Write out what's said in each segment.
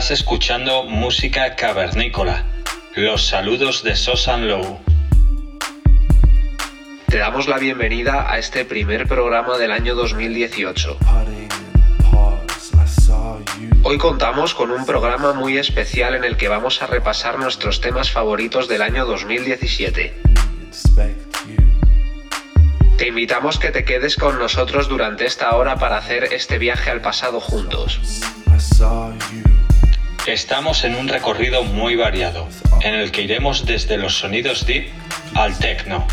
Estás escuchando música cavernícola. Los saludos de Sosan Low. Te damos la bienvenida a este primer programa del año 2018. Hoy contamos con un programa muy especial en el que vamos a repasar nuestros temas favoritos del año 2017. Te invitamos que te quedes con nosotros durante esta hora para hacer este viaje al pasado juntos. Estamos en un recorrido muy variado, en el que iremos desde los sonidos deep al techno.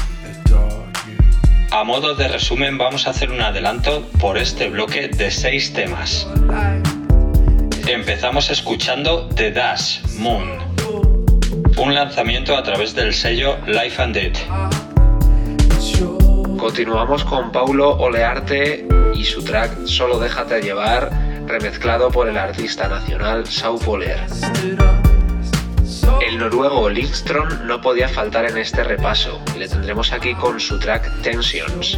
A modo de resumen vamos a hacer un adelanto por este bloque de seis temas. Empezamos escuchando The Dash Moon, un lanzamiento a través del sello Life and Dead. Continuamos con Paulo Olearte y su track Solo déjate llevar, remezclado por el artista nacional Sau Poler. El noruego Lindström no podía faltar en este repaso, le tendremos aquí con su track Tensions.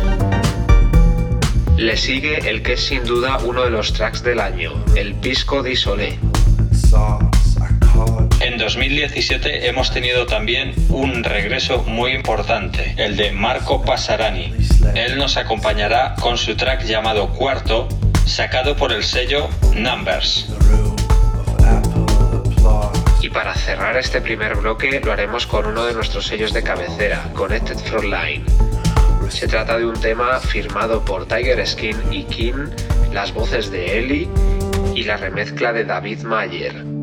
Le sigue el que es sin duda uno de los tracks del año, el Pisco di Sole. En 2017 hemos tenido también un regreso muy importante, el de Marco Pasarani. Él nos acompañará con su track llamado Cuarto, sacado por el sello Numbers. Y para cerrar este primer bloque lo haremos con uno de nuestros sellos de cabecera, Connected Frontline. Se trata de un tema firmado por Tiger Skin y Kim, las voces de Ellie y la remezcla de David Mayer.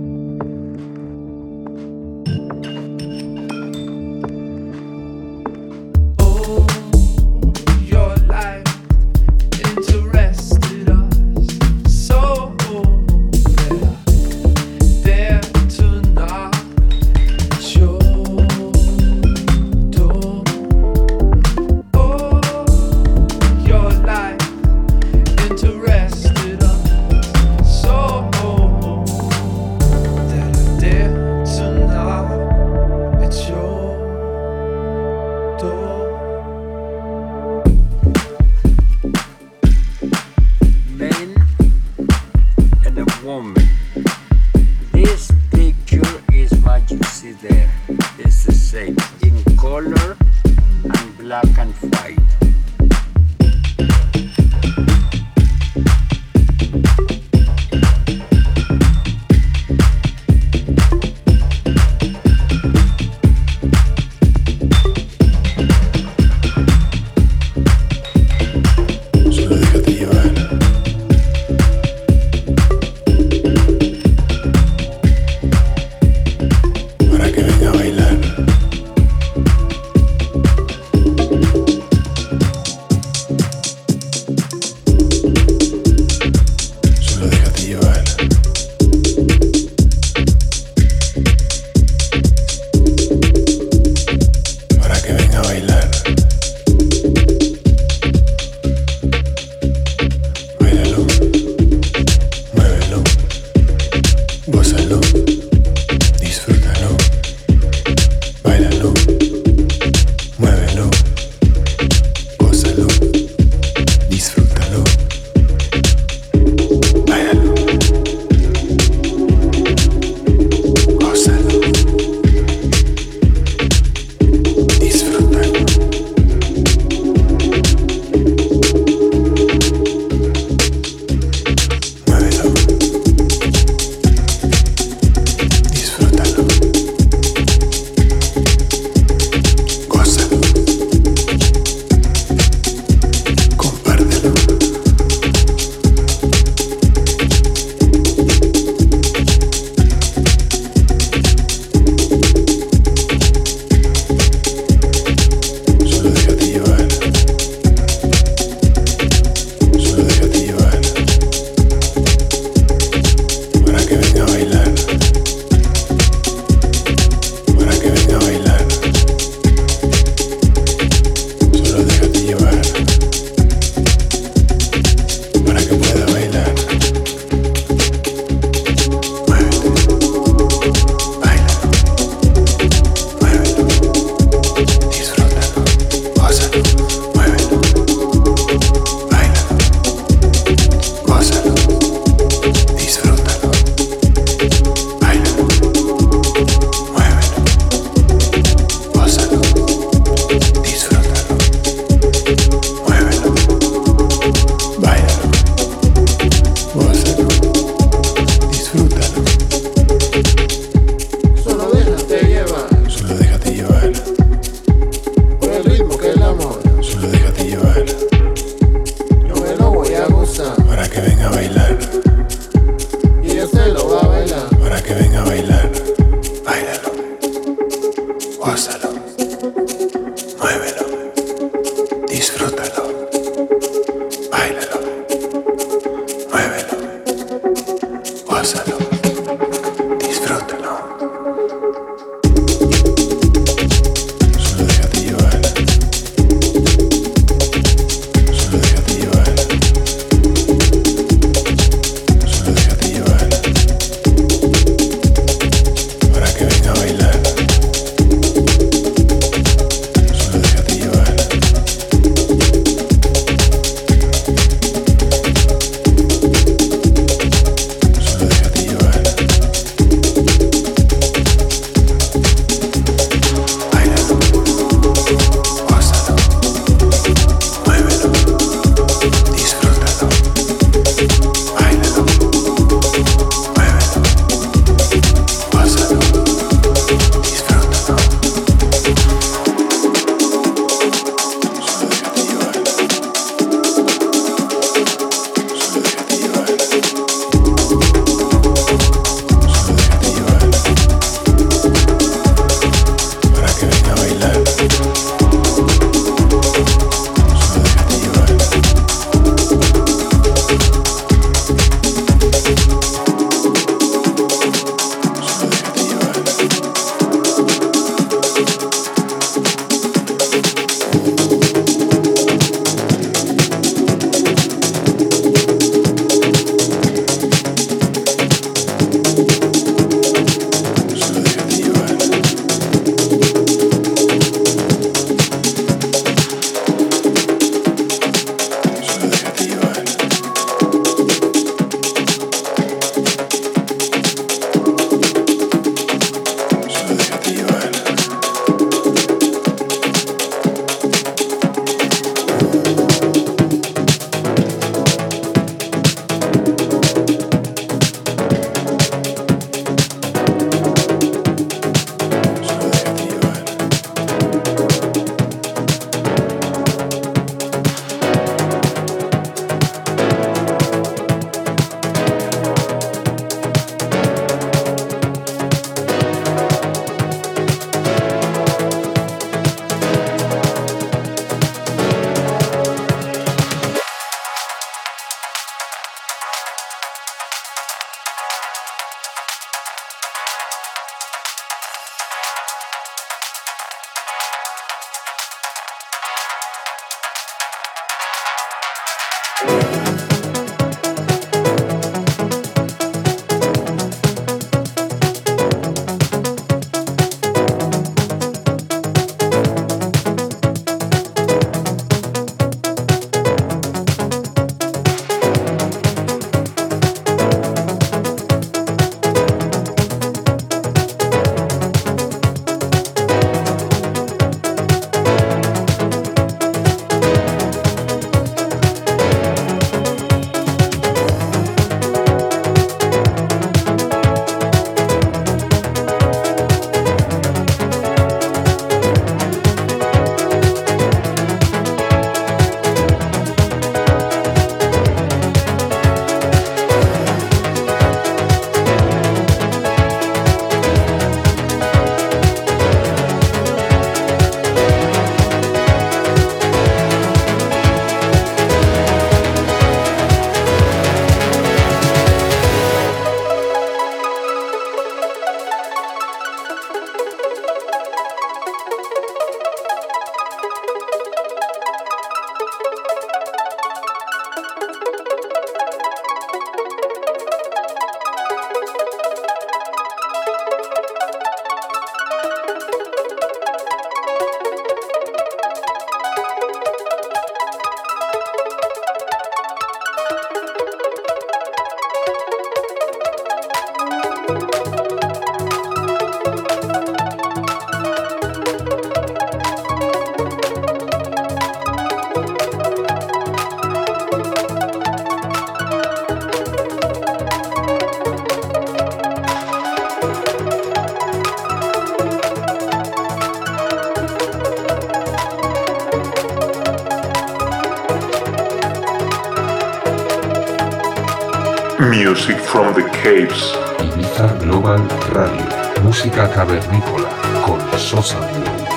Caves. Ibiza Global Radio. Música cavernícola con Sosa.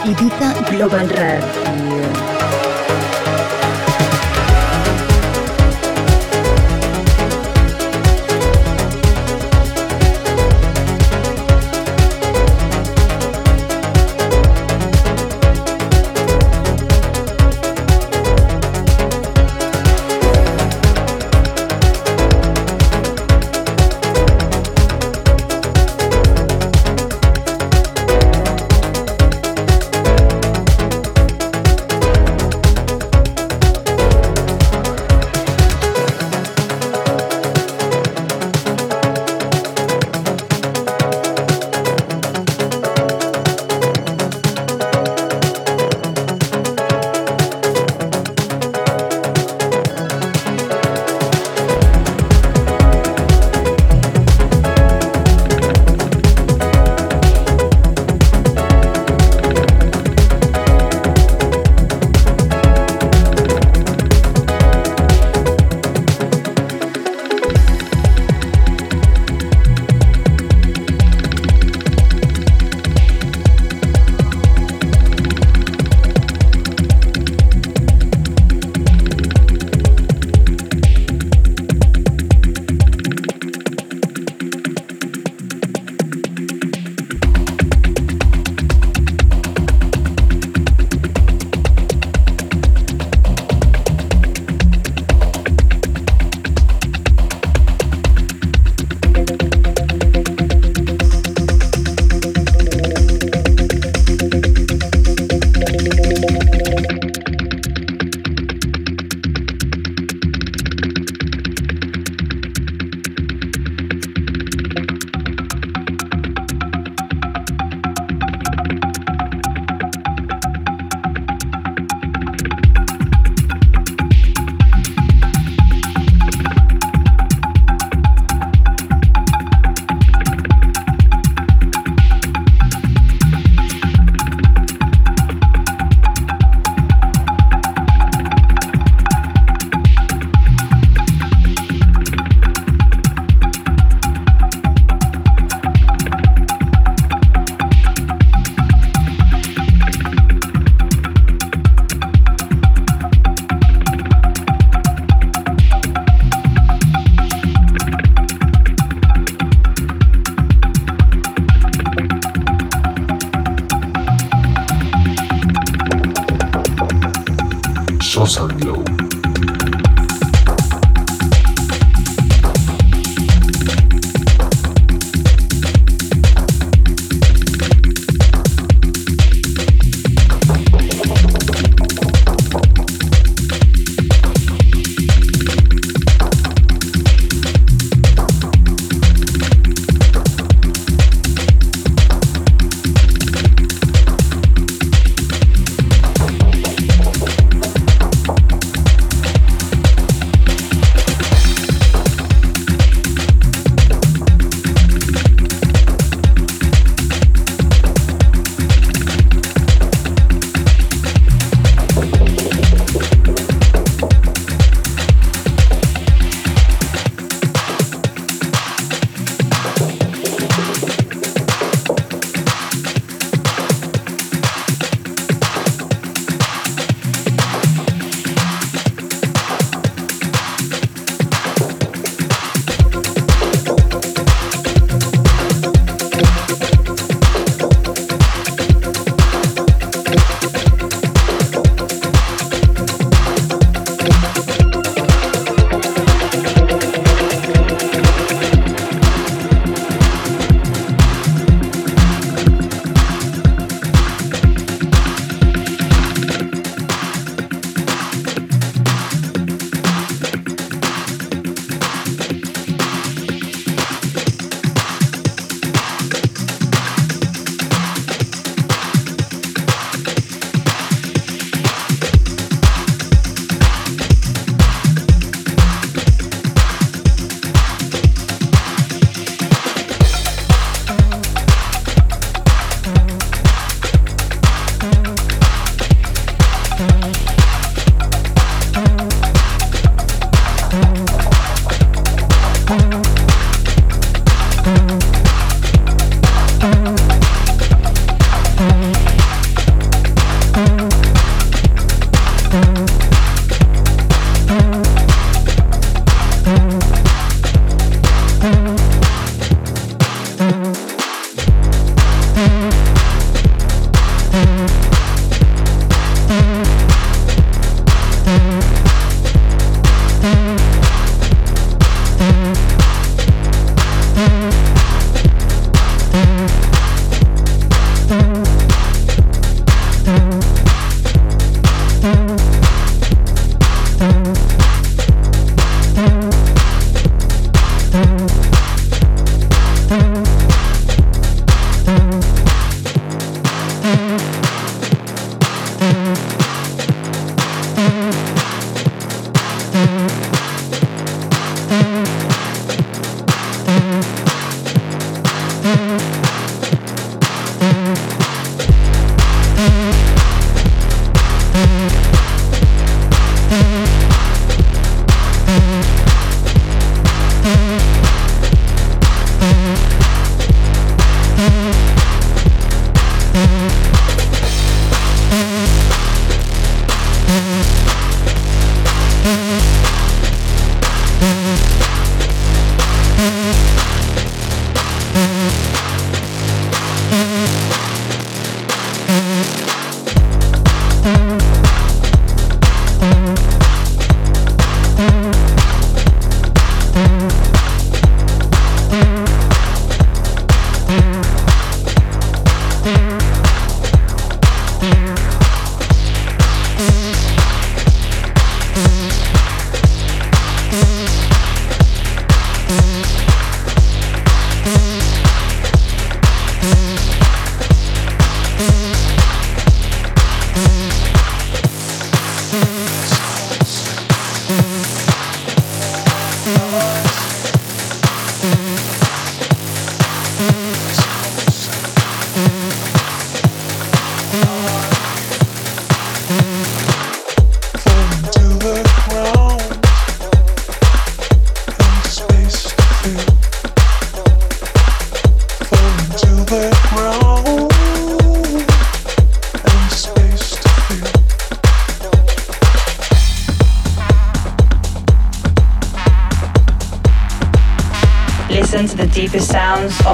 Ibiza Global Radio. Sosa Glow.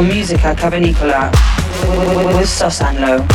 Musica Cavernicola with Sosanlo.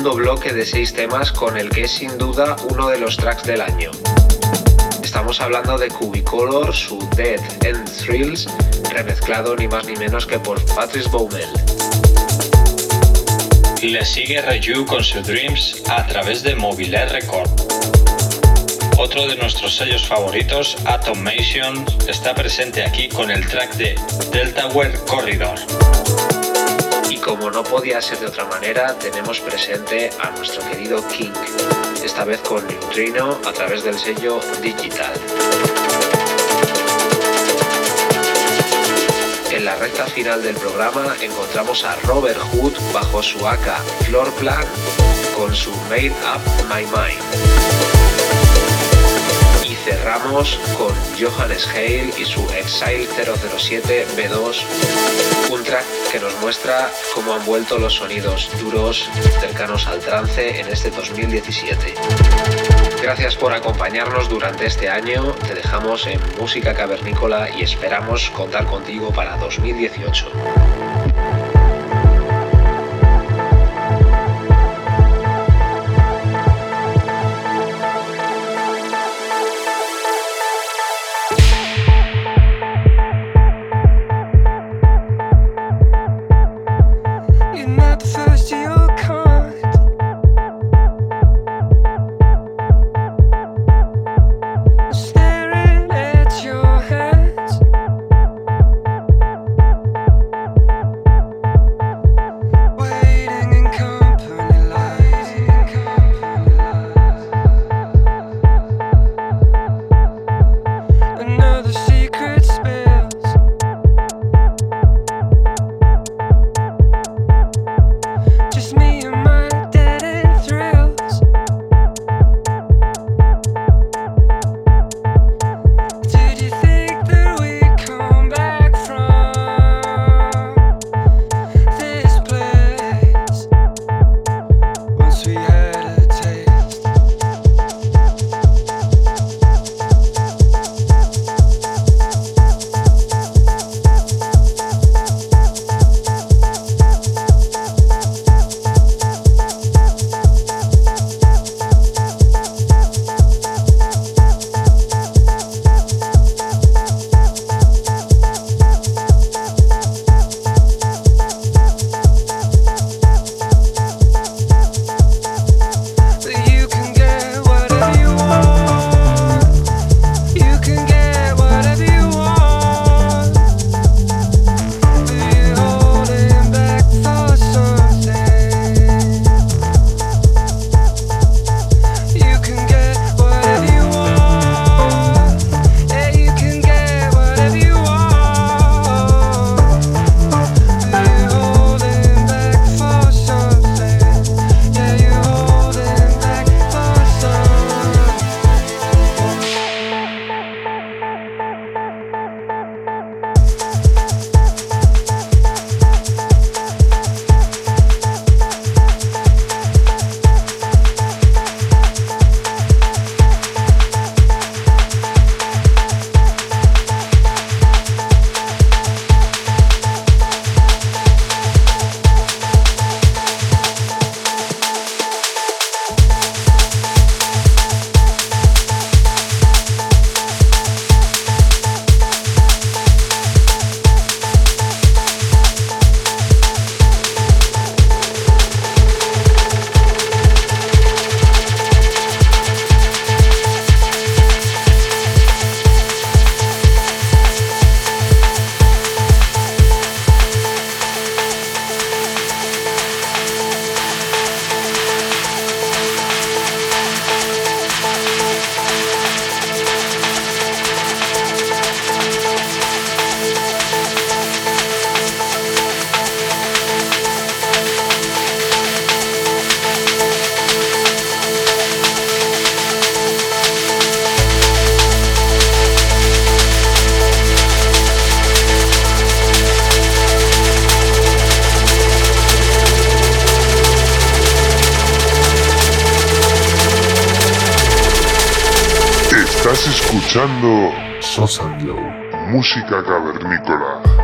Segundo bloque de seis temas con el que es sin duda uno de los tracks del año. Estamos hablando de Cubicolor, su Dead and Thrills, remezclado ni más ni menos que por Patrice Baumel. Le sigue Reju con su Dreams a través de Mobile Record. Otro de nuestros sellos favoritos, Atomation, está presente aquí con el track de Deltaware Corridor. Como no podía ser de otra manera, tenemos presente a nuestro querido King, esta vez con Neutrino a través del sello Digital. En la recta final del programa encontramos a Robert Hood bajo su AK Floor Plan con su Made Up My Mind. Cerramos con Johannes Hale y su Exile 007 B2, un track que nos muestra cómo han vuelto los sonidos duros cercanos al trance en este 2017. Gracias por acompañarnos durante este año, te dejamos en Música Cavernícola y esperamos contar contigo para 2018. Escuchando Sosa Música cavernícola.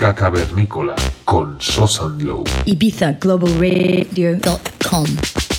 Música cavernícola con Sosan Low. IbizaGlobalRadio.com Empastre.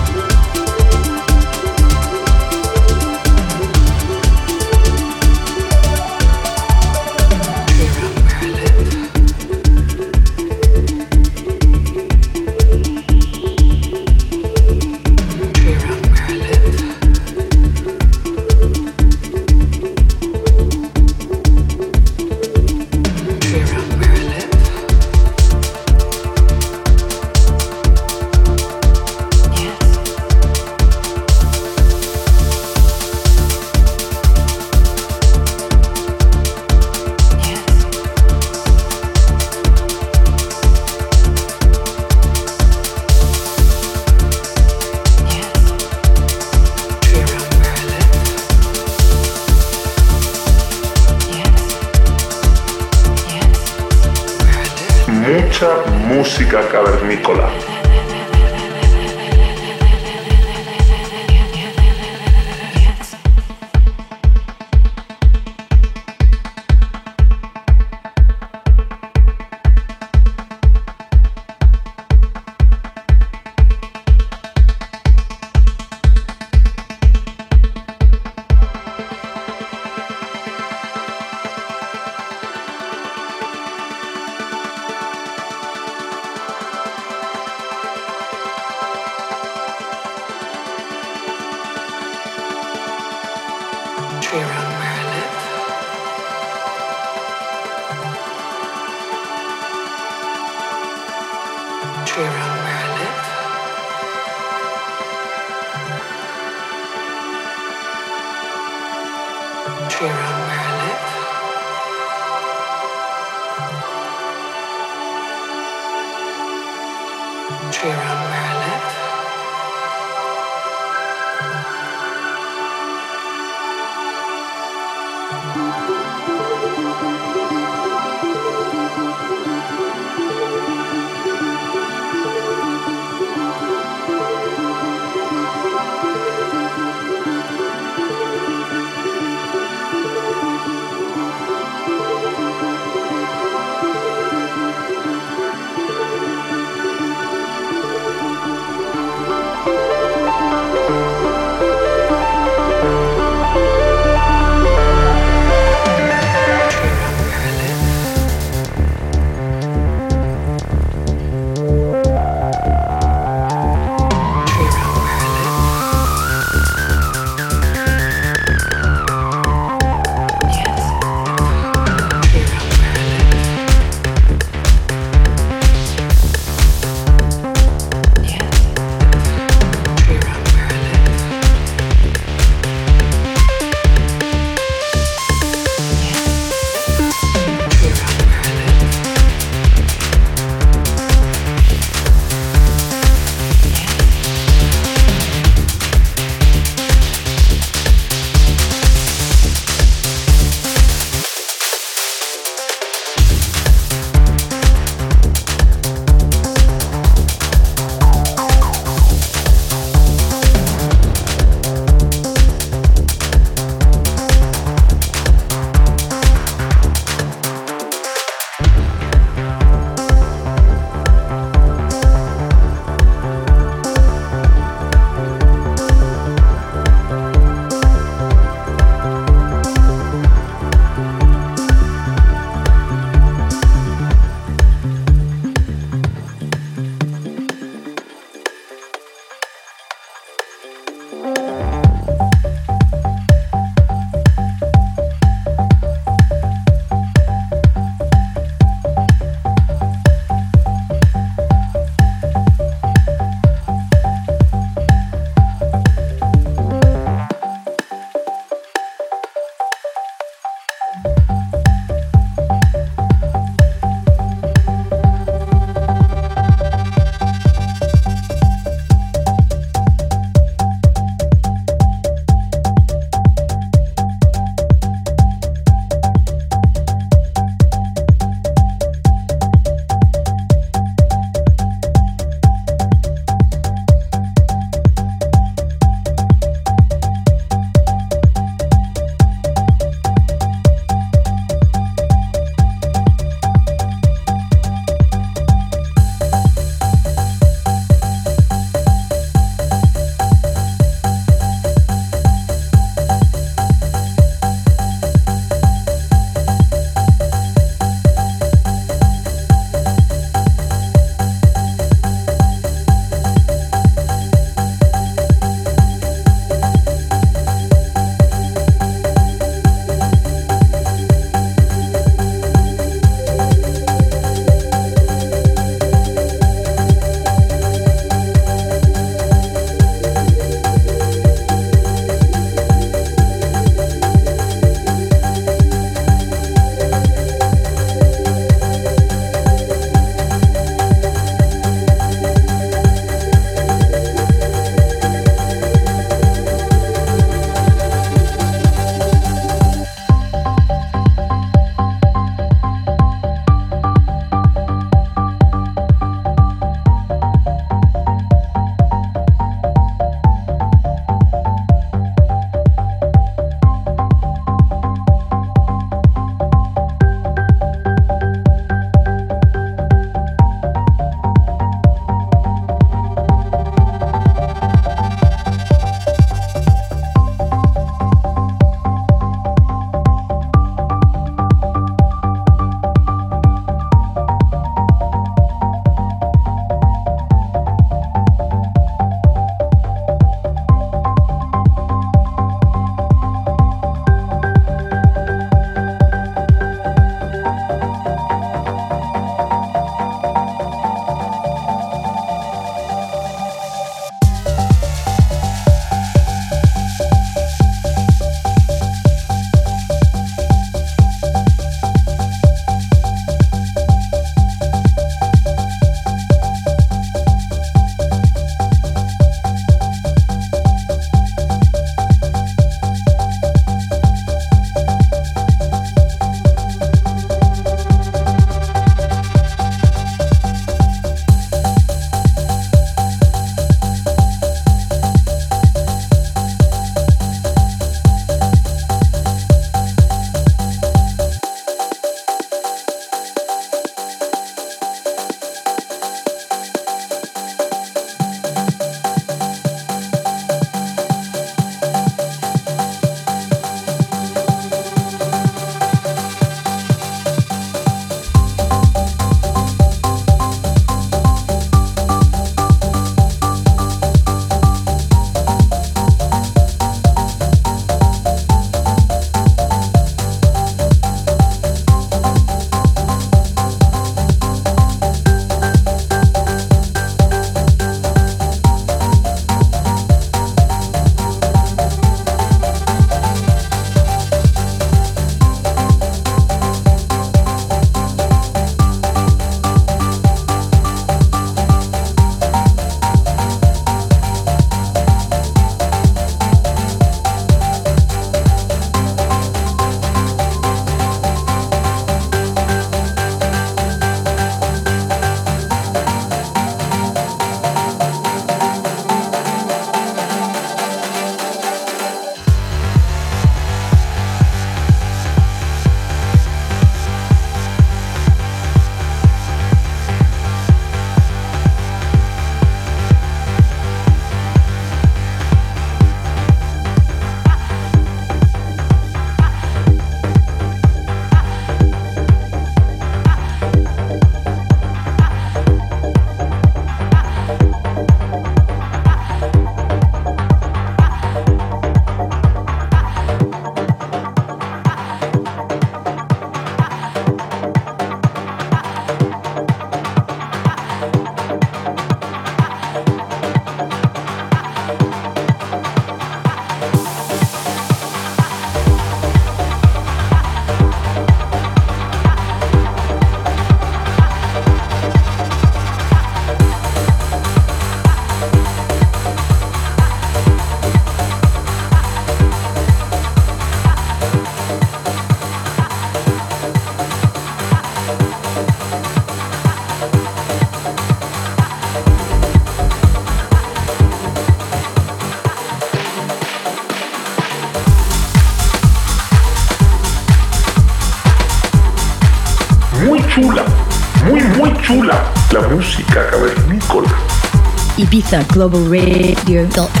globalradio.fm.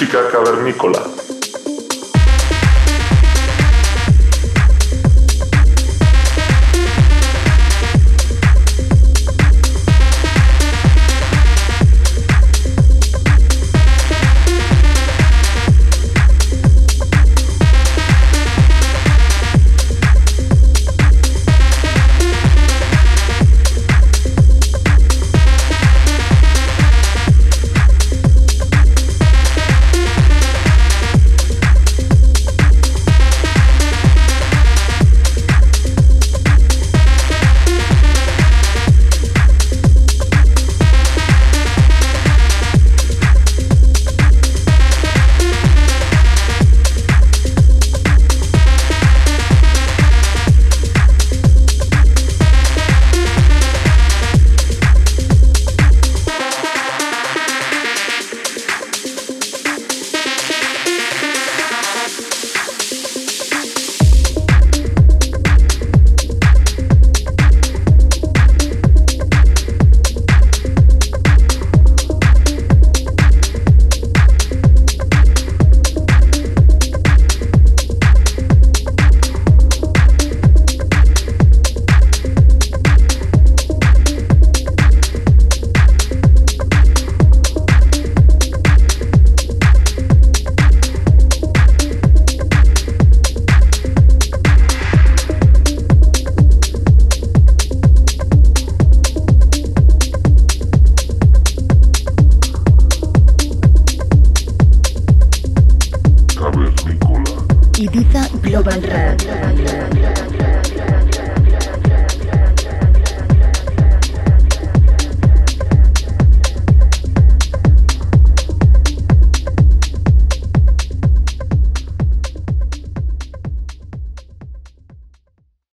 Música Cavernícola.